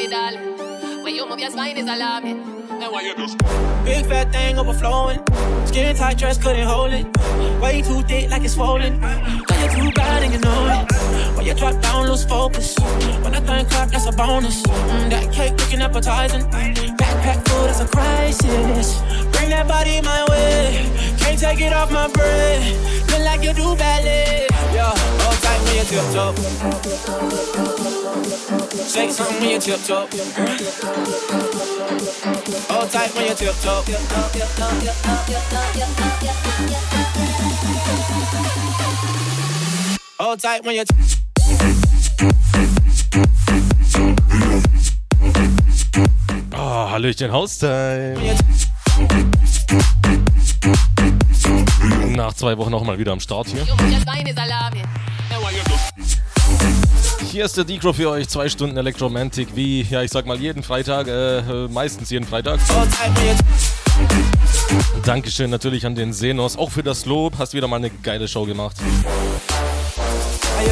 me, darling. When you move your spine is alarming. Big fat thing overflowing. Skin tight dress couldn't hold it. Way too thick like it's swollen. Got you too bad and you know it. When you drop down, lose focus. When I think clap, that's a bonus. Mm, that cake looking appetizing. Backpack full, that's a crisis. Bring that body my way. Can't take it off my breath. Feel like you do ballet. Yeah, hold tight when you tiptoe. Say something when you tiptoe. Hold tight when you tiptoe. Hold tight when you. Oh, Hallöchen, Haustime. Nach zwei Wochen auch mal wieder am Start hier. Hier ist der Decro für euch. Zwei Stunden Elektromantik, wie, ja, ich sag mal, jeden Freitag, äh, äh, meistens jeden Freitag. Dankeschön natürlich an den Senos, auch für das Lob. Hast wieder mal eine geile Show gemacht. Hey,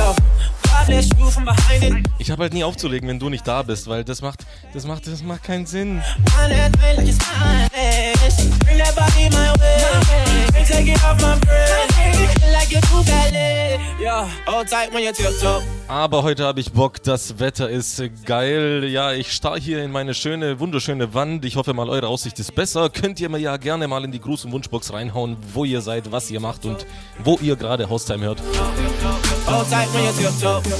Ich habe halt nie aufzulegen, wenn du nicht da bist, weil das macht, das macht, das macht keinen Sinn. Aber heute habe ich Bock, das Wetter ist geil. Ja, ich starr hier in meine schöne, wunderschöne Wand. Ich hoffe mal, eure Aussicht ist besser. Könnt ihr mir ja gerne mal in die Gruß- und Wunschbox reinhauen, wo ihr seid, was ihr macht und wo ihr gerade Haustime hört. Hold tight when you tiptoe.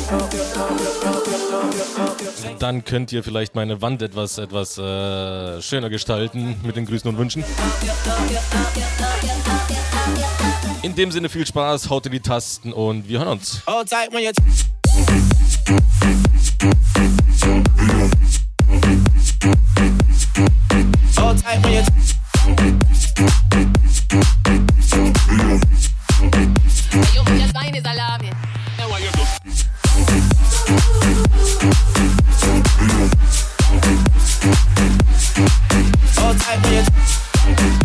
Dann könnt ihr vielleicht meine Wand etwas, etwas äh, schöner gestalten mit den Grüßen und Wünschen. In dem Sinne viel Spaß, haut in die Tasten und wir hören uns. Hold tight when you. Hold tight when you. When you move your spine is alarming. Hold tight when you.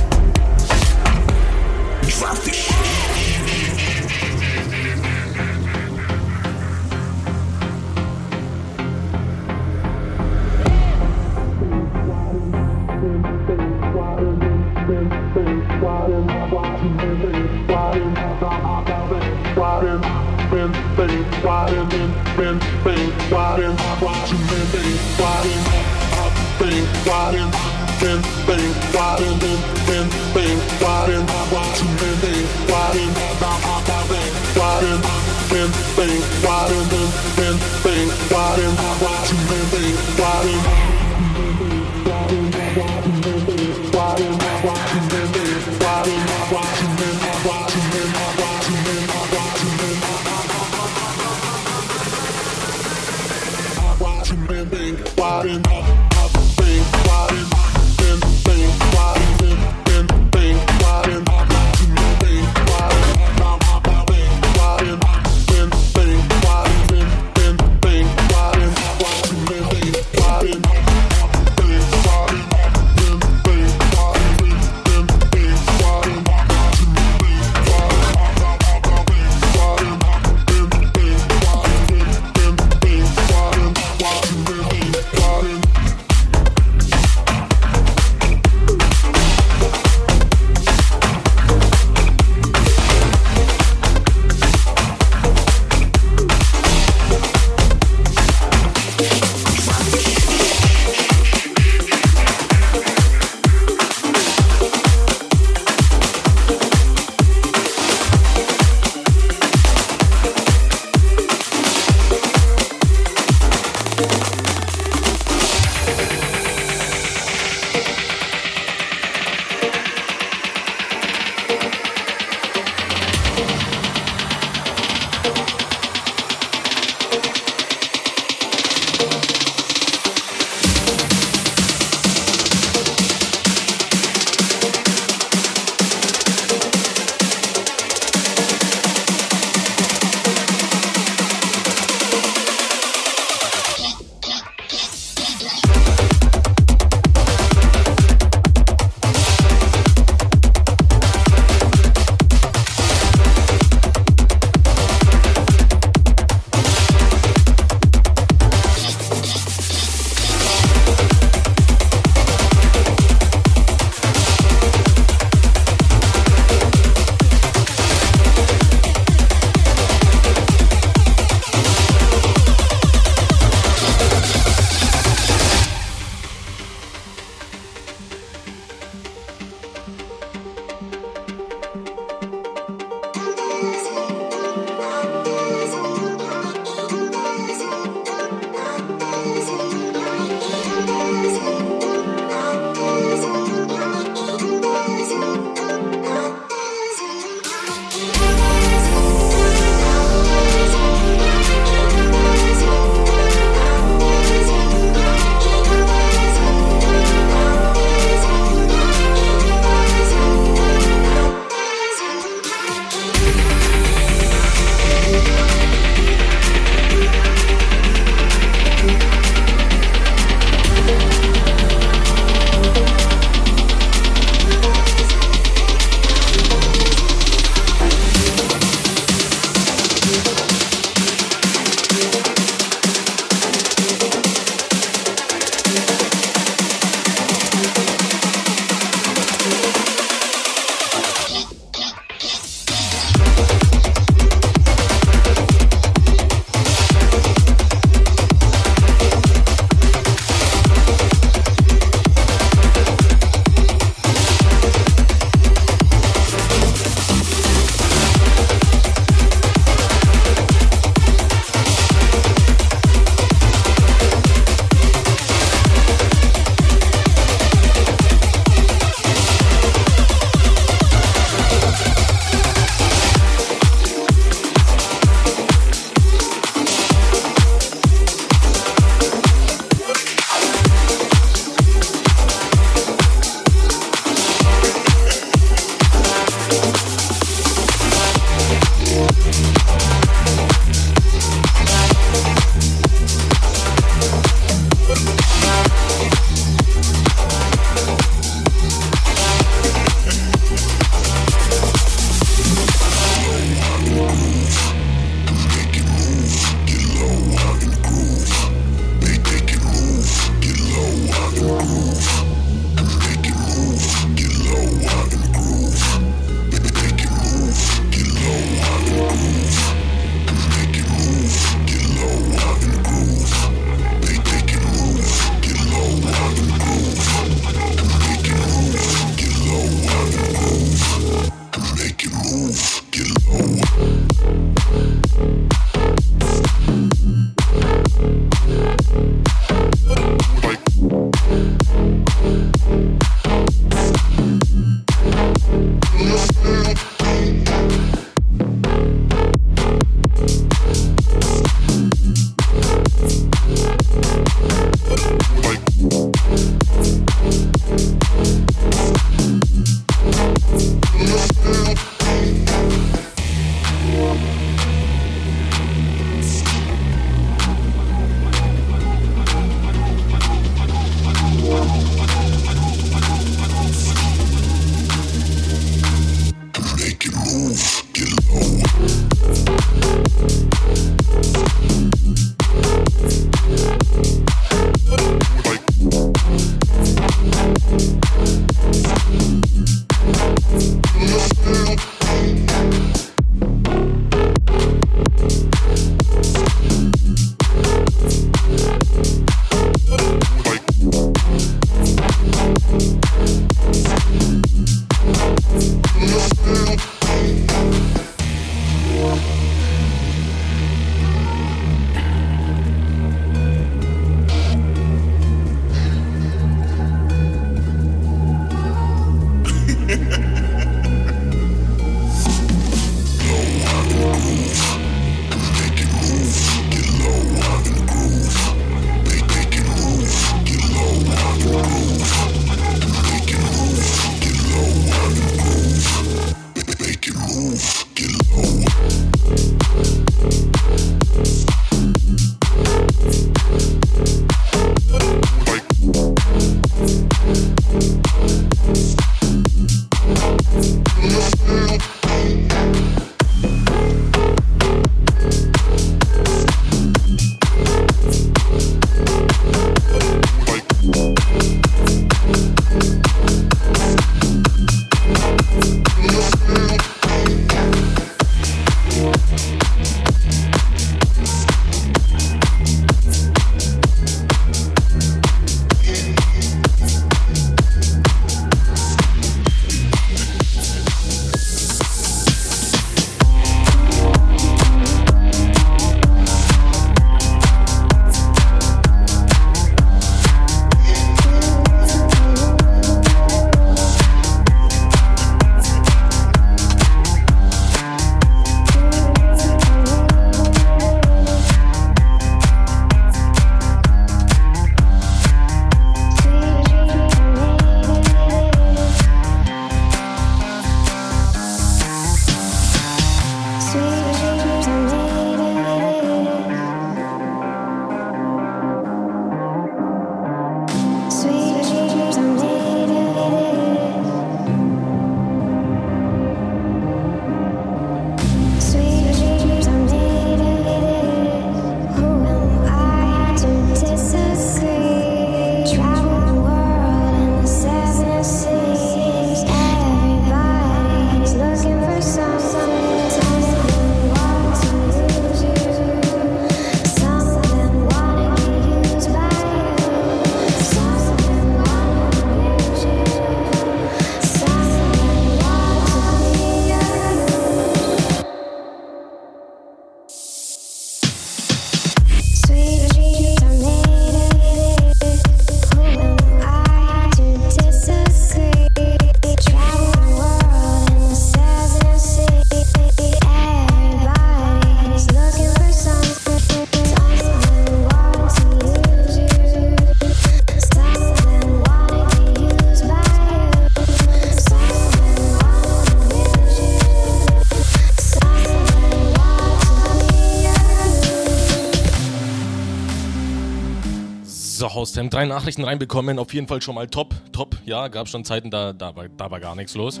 Haustime. Drei Nachrichten reinbekommen, auf jeden Fall schon mal top, top. Ja, gab schon Zeiten, da, da, war, da war gar nichts los.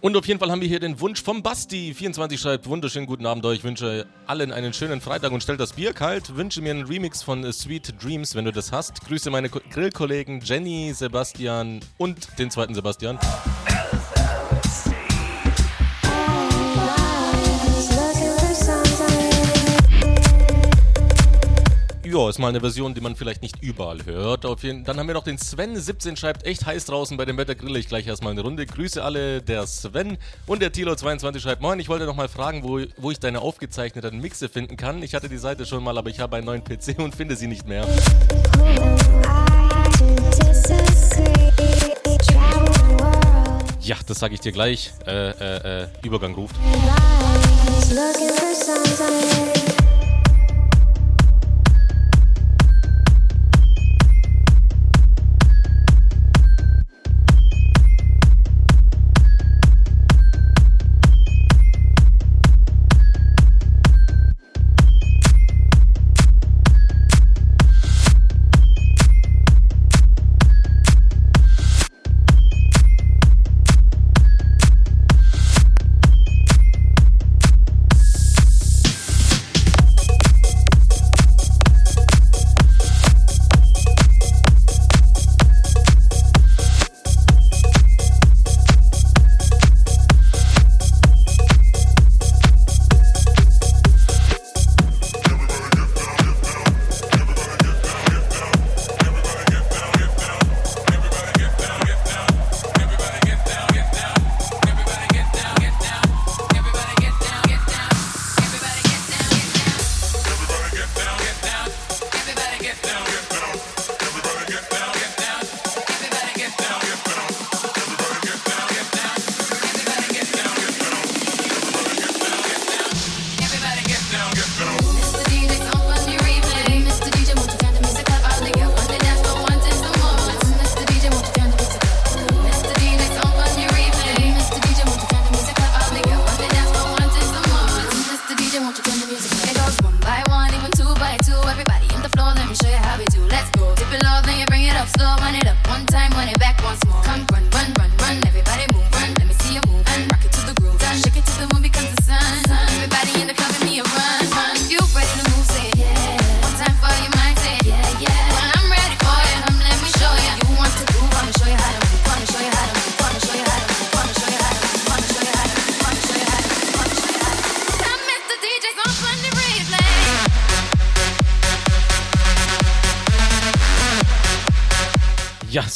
Und auf jeden Fall haben wir hier den Wunsch vom Basti. 24 schreibt, wunderschönen guten Abend euch. Wünsche allen einen schönen Freitag und stellt das Bier kalt. Wünsche mir einen Remix von Sweet Dreams, wenn du das hast. Grüße meine Grillkollegen Jenny, Sebastian und den zweiten Sebastian. Ja, ist mal eine Version, die man vielleicht nicht überall hört. Jeden, dann haben wir noch den Sven17, schreibt echt heiß draußen bei dem Wetter grille ich gleich erstmal eine Runde. Grüße alle, der Sven. Und der Tilo22 schreibt, moin, ich wollte noch mal fragen, wo, wo ich deine aufgezeichneten Mixe finden kann. Ich hatte die Seite schon mal, aber ich habe einen neuen PC und finde sie nicht mehr. Ja, das sage ich dir gleich. Äh, äh, äh, Übergang ruft.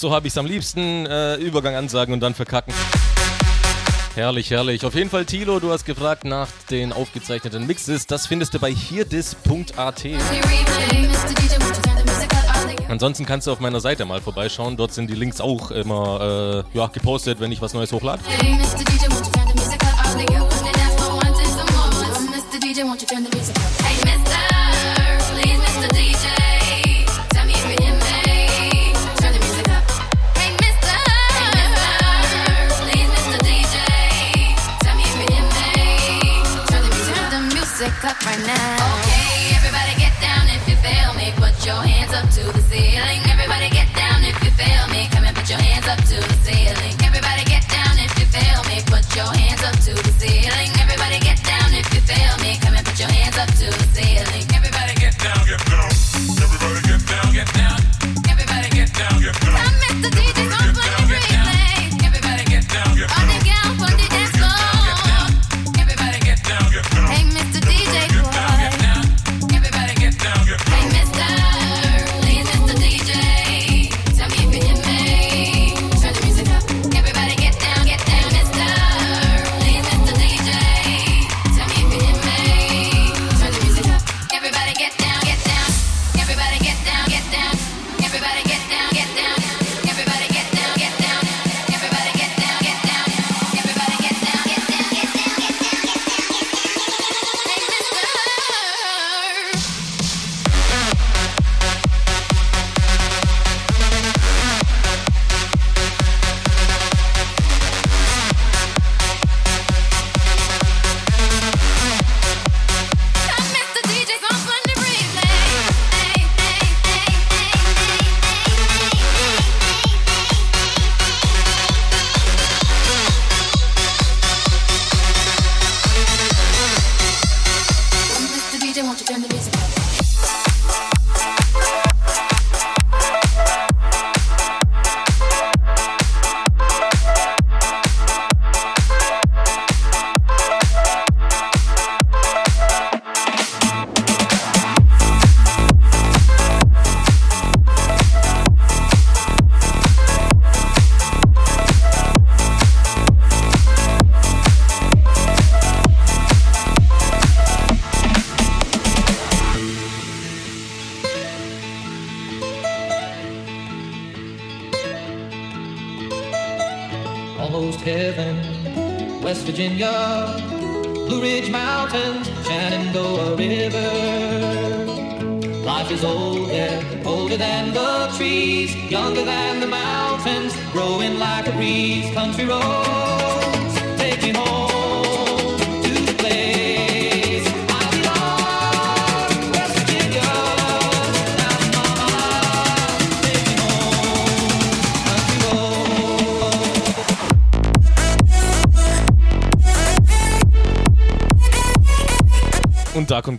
So habe ich es am liebsten. Äh, Übergang ansagen und dann verkacken. Herrlich, herrlich. Auf jeden Fall, Tilo, du hast gefragt nach den aufgezeichneten Mixes. Das findest du bei hierdis.at. Ansonsten kannst du auf meiner Seite mal vorbeischauen. Dort sind die Links auch immer äh, ja, gepostet, wenn ich was Neues hochlade. Mr. right now. Okay, everybody get down if you feel me. Put your hands up to the ceiling.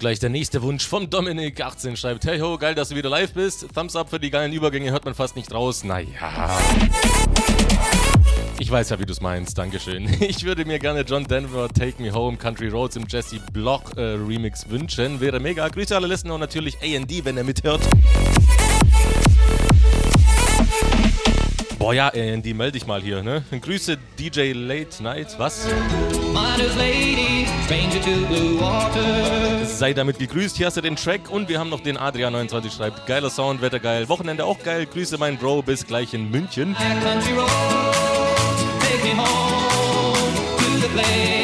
Gleich der nächste Wunsch von Dominik 18 schreibt, hey ho, geil, dass du wieder live bist. Thumbs up für die geilen Übergänge, hört man fast nicht raus. Naja. Ich weiß ja, wie du es meinst, Dankeschön. Ich würde mir gerne John Denver Take Me Home Country Roads im Jesse Block äh, Remix wünschen. Wäre mega. Grüße alle Listener und natürlich AD, wenn er mithört. Boah ja, AD, melde dich mal hier, ne? Grüße DJ Late Night, was? Lady. Sei damit gegrüßt, hier hast du den Track und wir haben noch den Adrian29 schreibt, geiler Sound, Wetter geil, Wochenende auch geil, Grüße mein Bro, bis gleich in München. Roads, take me home to the place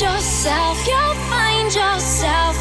yourself, you'll find yourself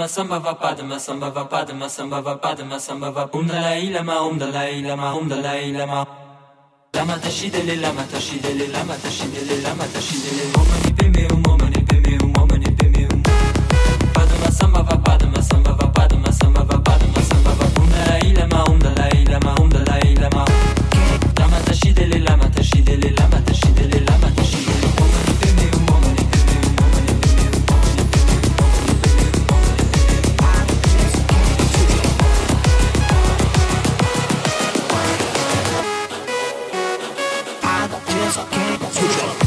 Padma samba padma samba padma samba padma samba va um dalai lama um dalai lama um dalai lama lama tashidele lama tashidele lama tashidele lama tashidele omani pimeum omani pimeum omani pimeum Padma samba va padma samba padma samba va padma samba va um dalai lama um dalai lama um dalai lama lama tashidele lama It's okay. Switch up.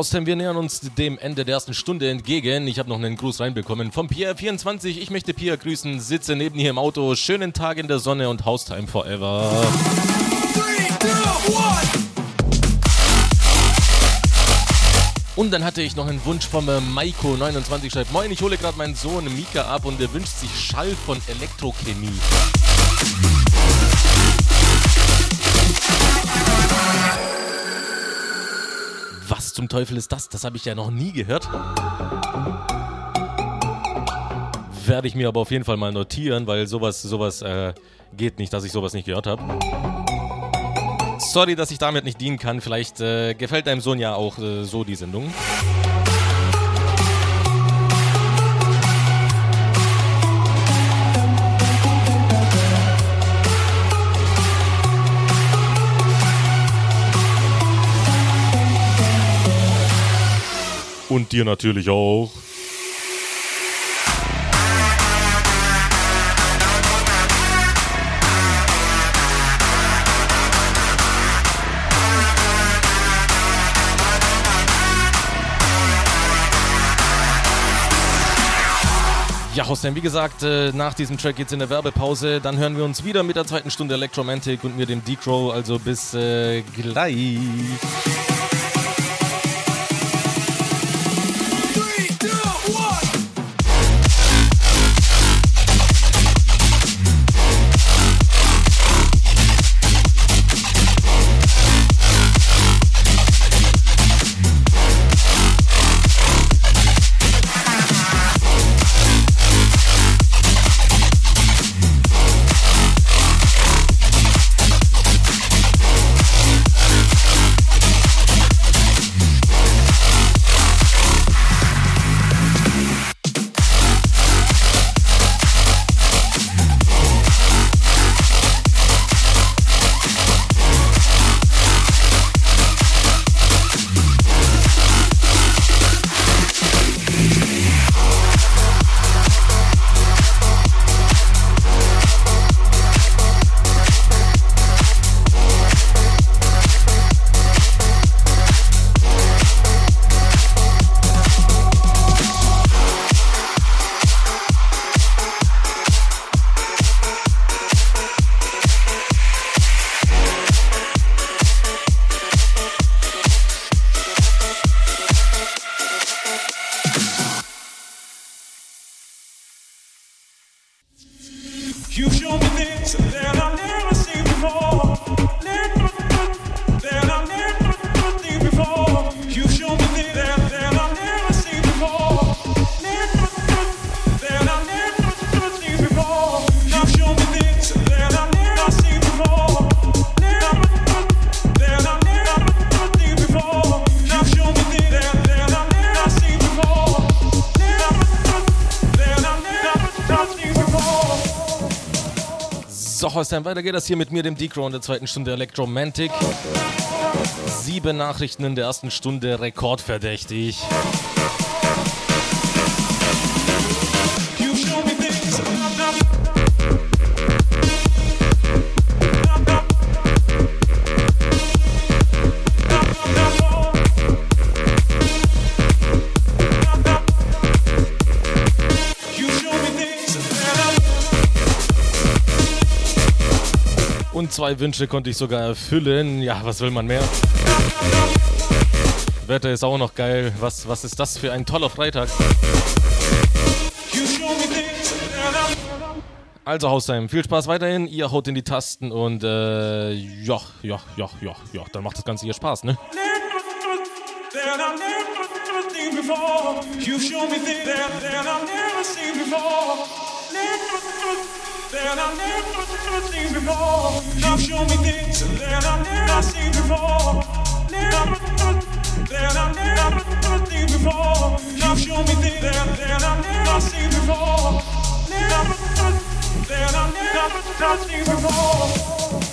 So, Haustem, wir nähern uns dem Ende der ersten Stunde entgegen. Ich habe noch einen Gruß reinbekommen vom Pierre24. Ich möchte Pierre grüßen, sitze neben hier im Auto. Schönen Tag in der Sonne und Haustime forever. Und dann hatte ich noch einen Wunsch vom äh, Maiko29 schreibt, Moin, ich hole gerade meinen Sohn Mika ab und er wünscht sich Schall von Elektrochemie. Zum Teufel ist das? Das habe ich ja noch nie gehört. Werde ich mir aber auf jeden Fall mal notieren, weil sowas, sowas äh, geht nicht, dass ich sowas nicht gehört habe. Sorry, dass ich damit nicht dienen kann. Vielleicht äh, gefällt deinem Sohn ja auch äh, so die Sendung. Und dir natürlich auch. Ja, Hossein, wie gesagt, äh, nach diesem Track geht's in der Werbepause. Dann hören wir uns wieder mit der zweiten Stunde Electromantic und mir dem D-Crow. Also bis äh, gleich. You Holstein, weiter geht das hier mit mir, dem D-Crow in der zweiten Stunde Electromantic. Sieben Nachrichten in der ersten Stunde, rekordverdächtig. Zwei Wünsche konnte ich sogar erfüllen. Ja, was will man mehr? Wetter ist auch noch geil. Was, was ist das für ein toller Freitag? Also, Haustime, viel Spaß weiterhin. Ihr haut in die Tasten und äh, ja, ja, ja, ja, ja, dann macht das Ganze hier Spaß, ne? that I've never seen before. You show me things that, that I've never seen before. That I've never seen before. You show me things that I've never seen before. That I've never seen before. You show me things that, I've never I've never seen before.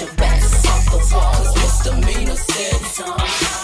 Your backs off the wall, cause misdemeanor said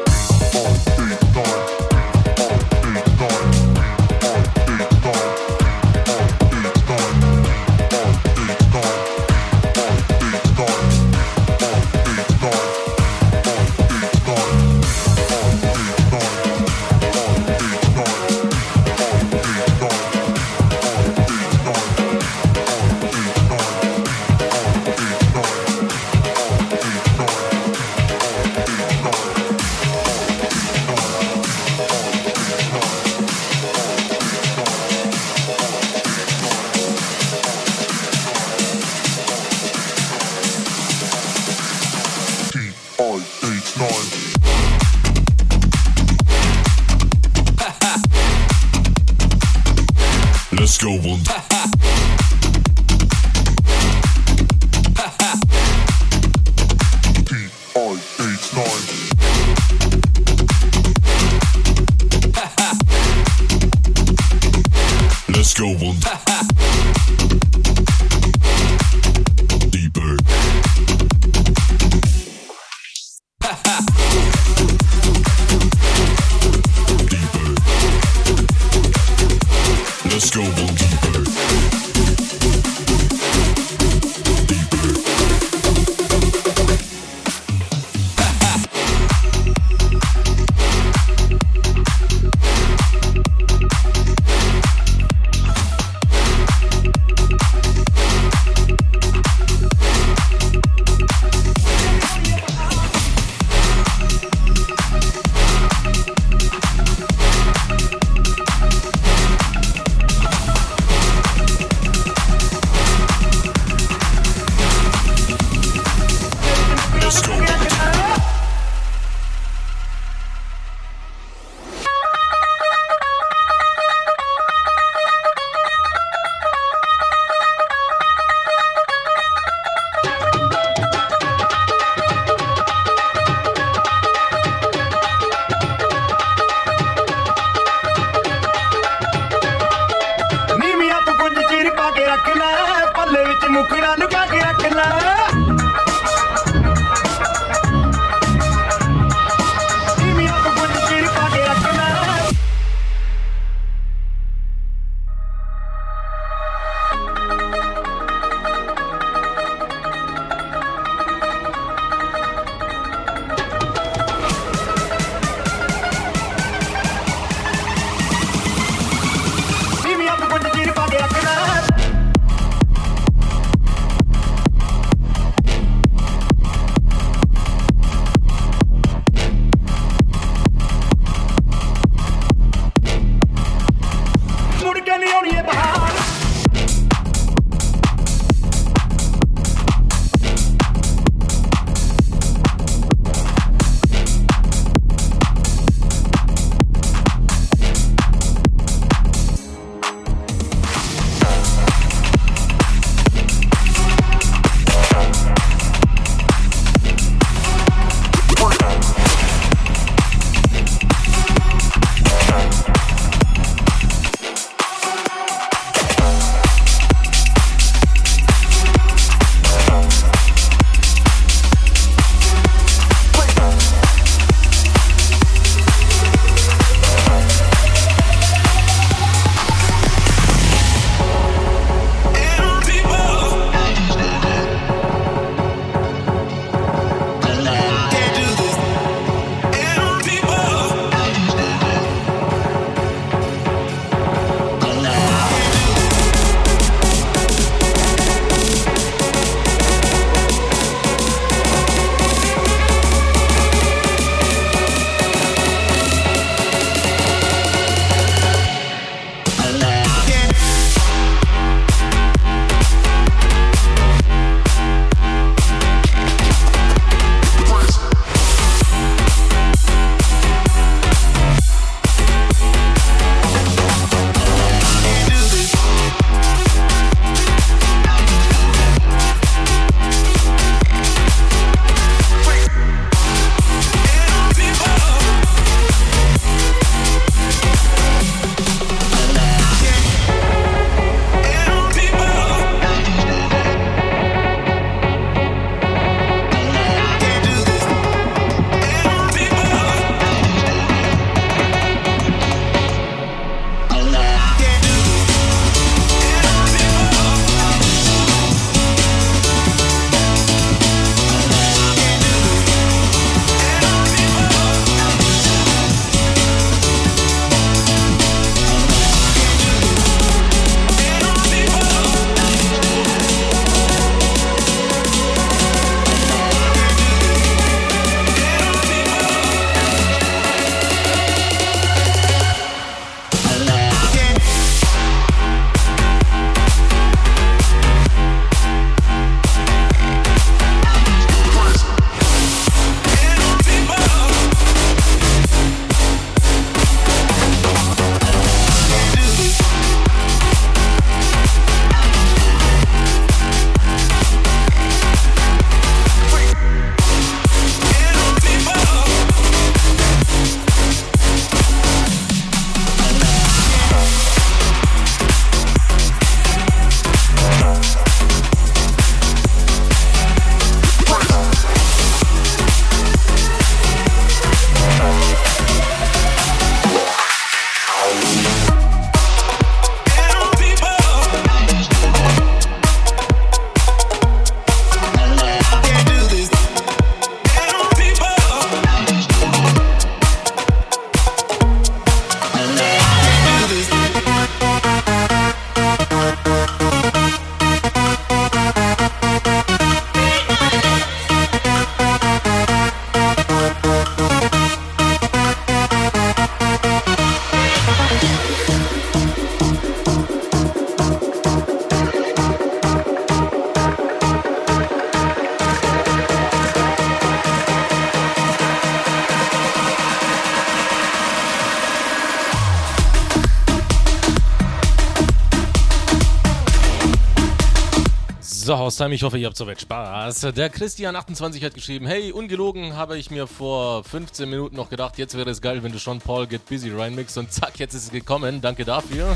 unser Haustime. Ich hoffe, ihr habt soweit Spaß. Der Christian28 hat geschrieben: Hey, ungelogen habe ich mir vor 15 Minuten noch gedacht, jetzt wäre es geil, wenn du schon Paul Get Busy reinmixst. Und zack, jetzt ist es gekommen. Danke dafür.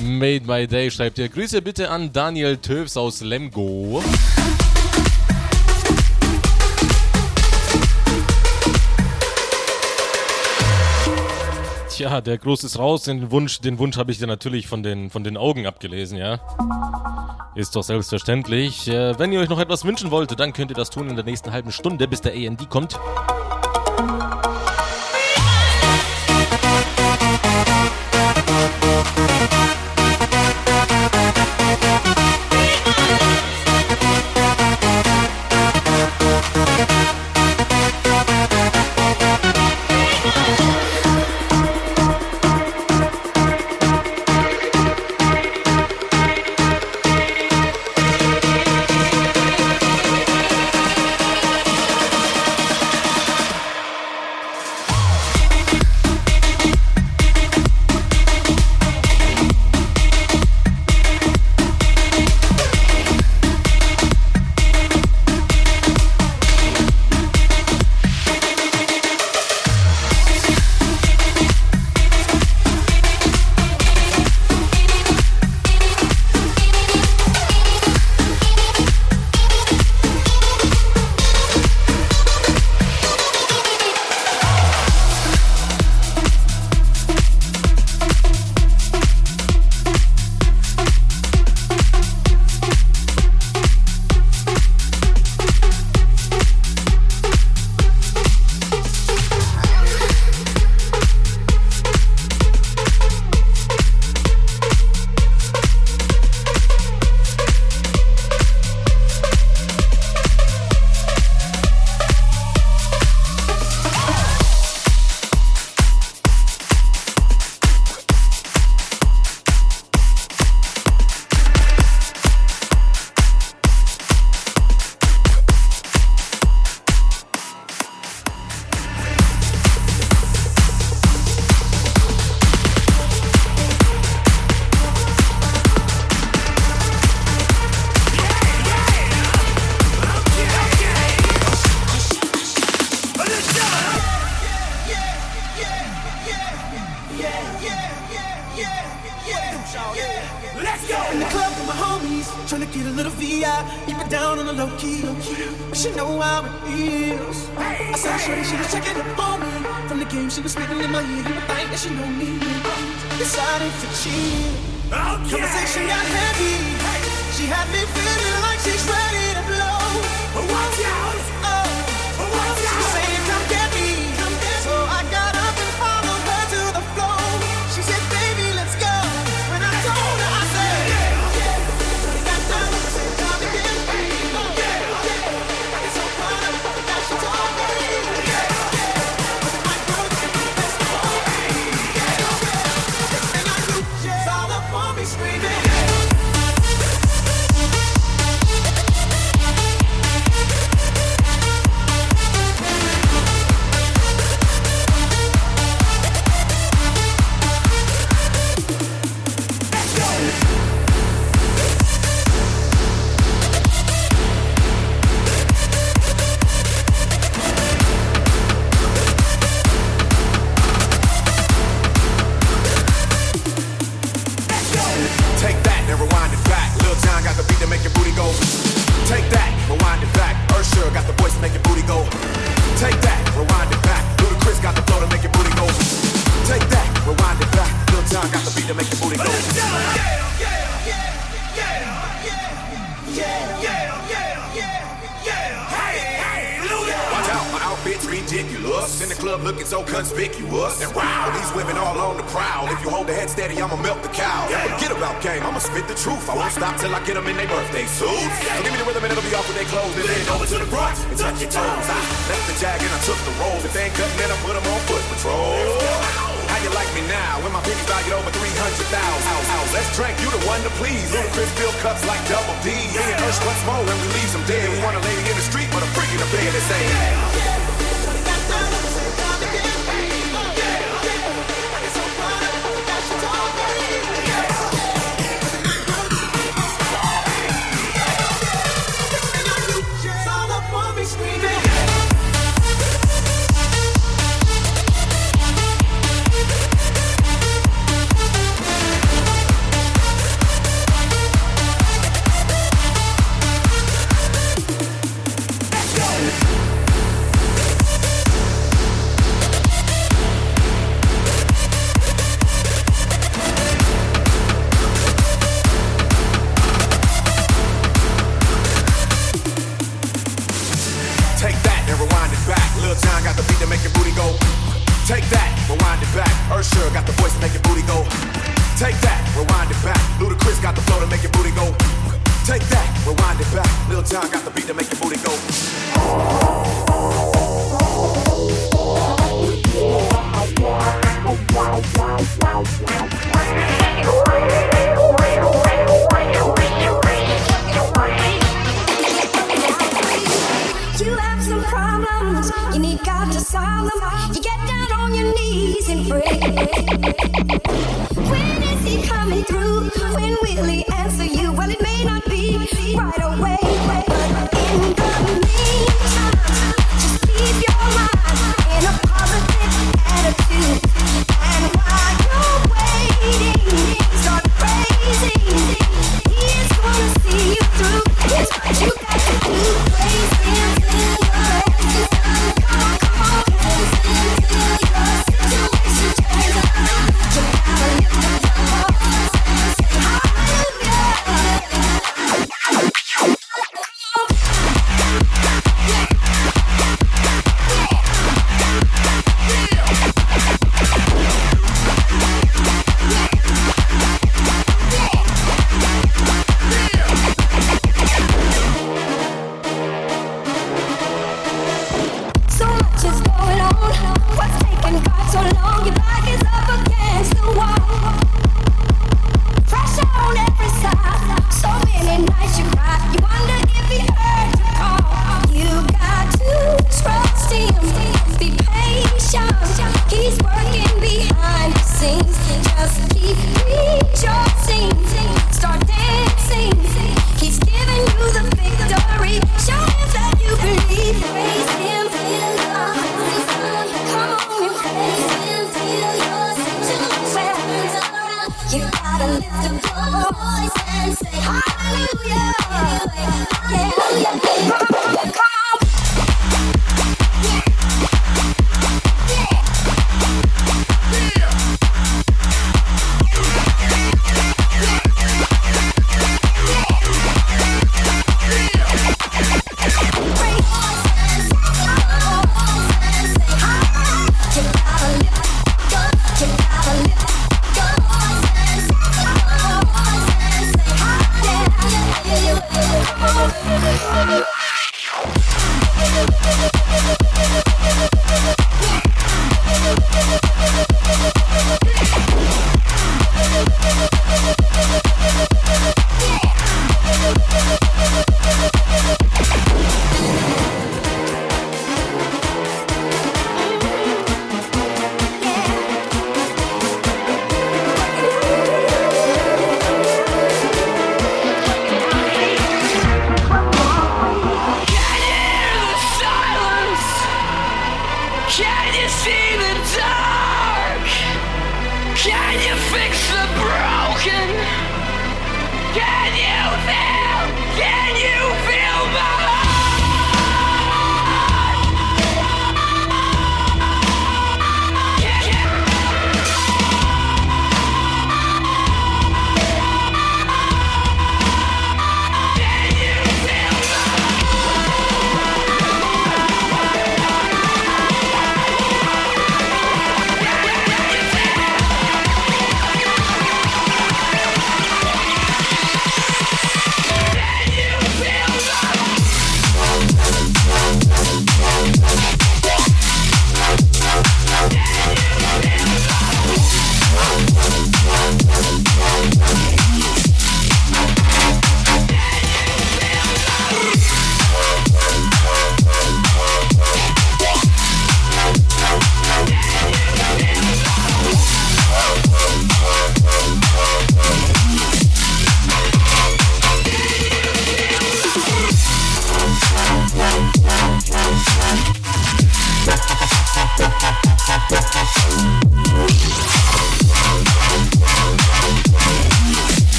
Made my day, schreibt ihr. Grüße bitte an Daniel Töfs aus Lemgo. Tja, der Groß ist raus. Den Wunsch, den Wunsch habe ich dir natürlich von den, von den Augen abgelesen, ja. Ist doch selbstverständlich. Äh, wenn ihr euch noch etwas wünschen wollt, dann könnt ihr das tun in der nächsten halben Stunde, bis der END kommt.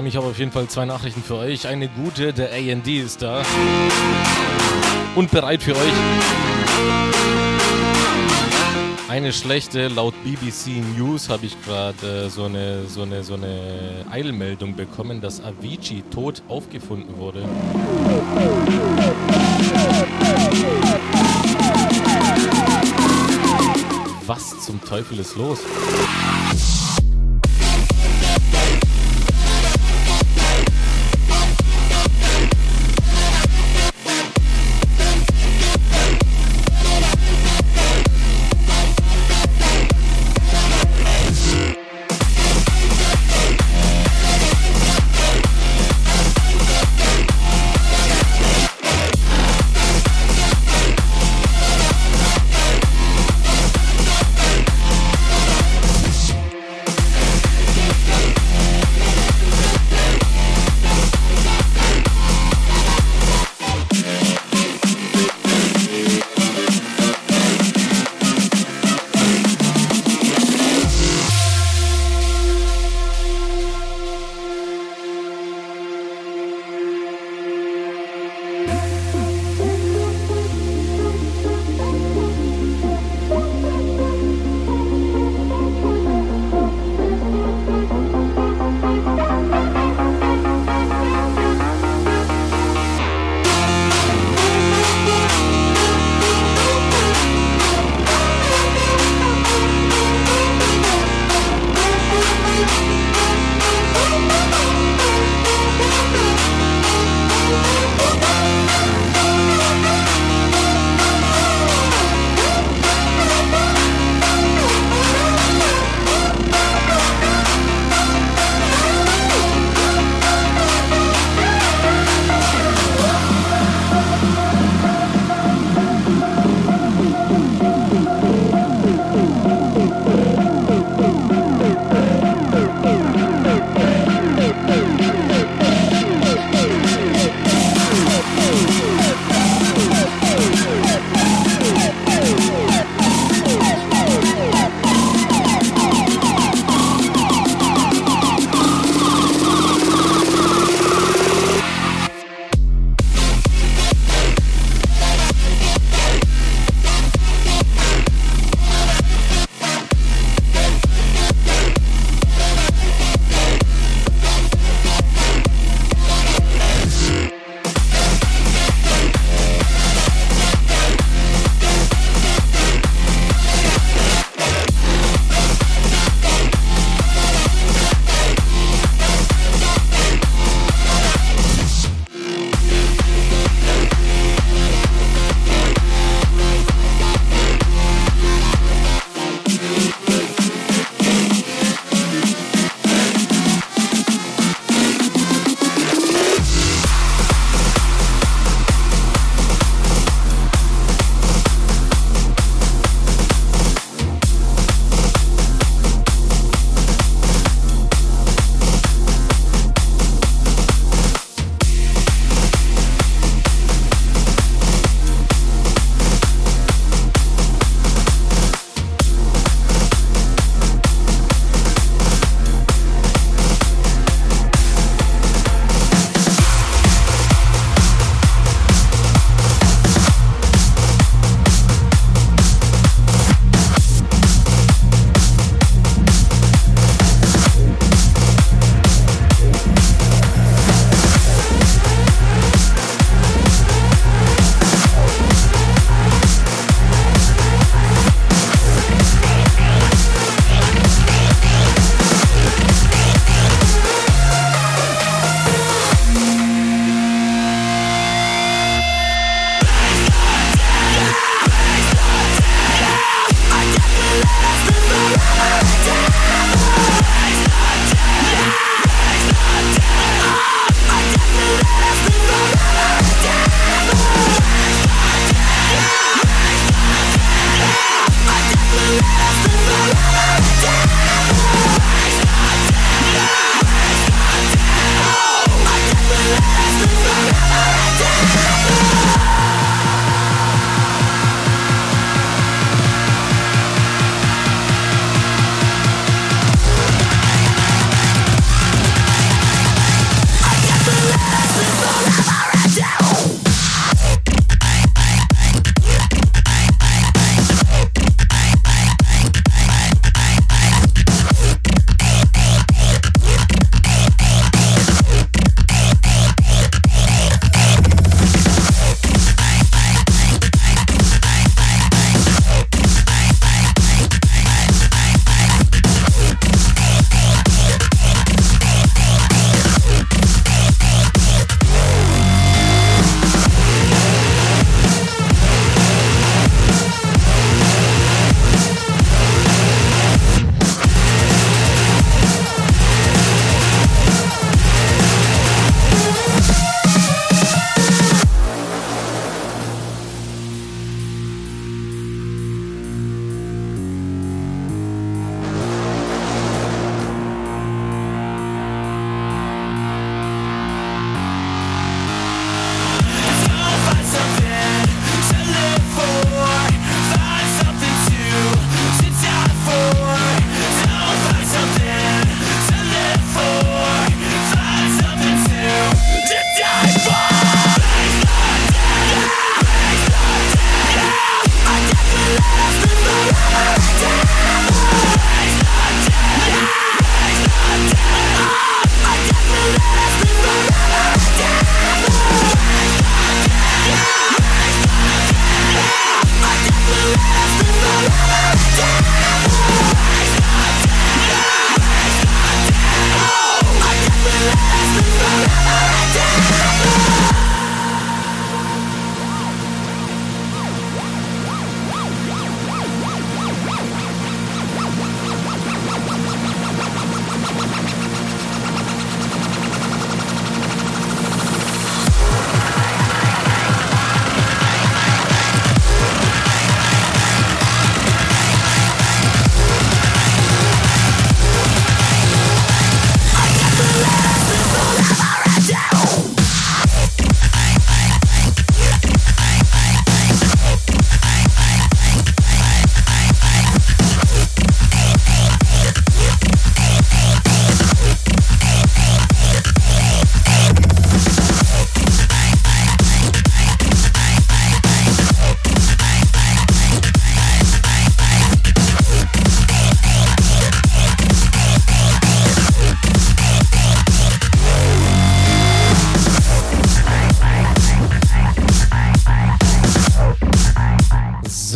Haustime, ich habe auf jeden Fall zwei Nachrichten für euch. Eine gute, der AND ist da. Und bereit für euch. Eine schlechte, laut BBC News habe ich gerade äh, so, eine, so, eine, so eine Eilmeldung bekommen, dass Avicii tot aufgefunden wurde. Was zum Teufel ist los?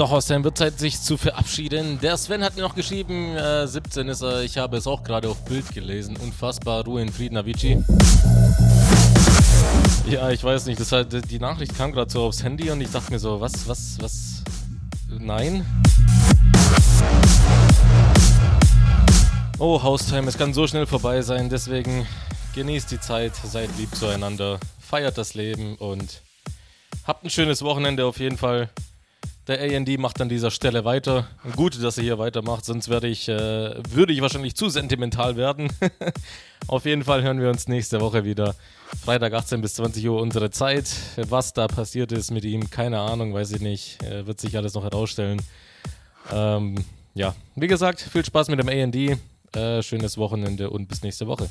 So, Hossein, wird Zeit, sich zu verabschieden. Der Sven hat mir noch geschrieben, äh, 17 ist er, ich habe es auch gerade auf Bild gelesen. Unfassbar, Ruhe in Frieden, Avicii. Ja, ich weiß nicht, das halt, die Nachricht kam gerade so aufs Handy und ich dachte mir so, was, was, was, nein? Oh, Haustime, es kann so schnell vorbei sein, deswegen genießt die Zeit, seid lieb zueinander, feiert das Leben und habt ein schönes Wochenende auf jeden Fall. Der AND macht an dieser Stelle weiter. Gut, dass er hier weitermacht, sonst werde ich, äh, würde ich wahrscheinlich zu sentimental werden. Auf jeden Fall hören wir uns nächste Woche wieder. Freitag 18 bis 20 Uhr unsere Zeit. Was da passiert ist mit ihm, keine Ahnung, weiß ich nicht. Äh, wird sich alles noch herausstellen. Ähm, ja, wie gesagt, viel Spaß mit dem AND. Äh, schönes Wochenende und bis nächste Woche.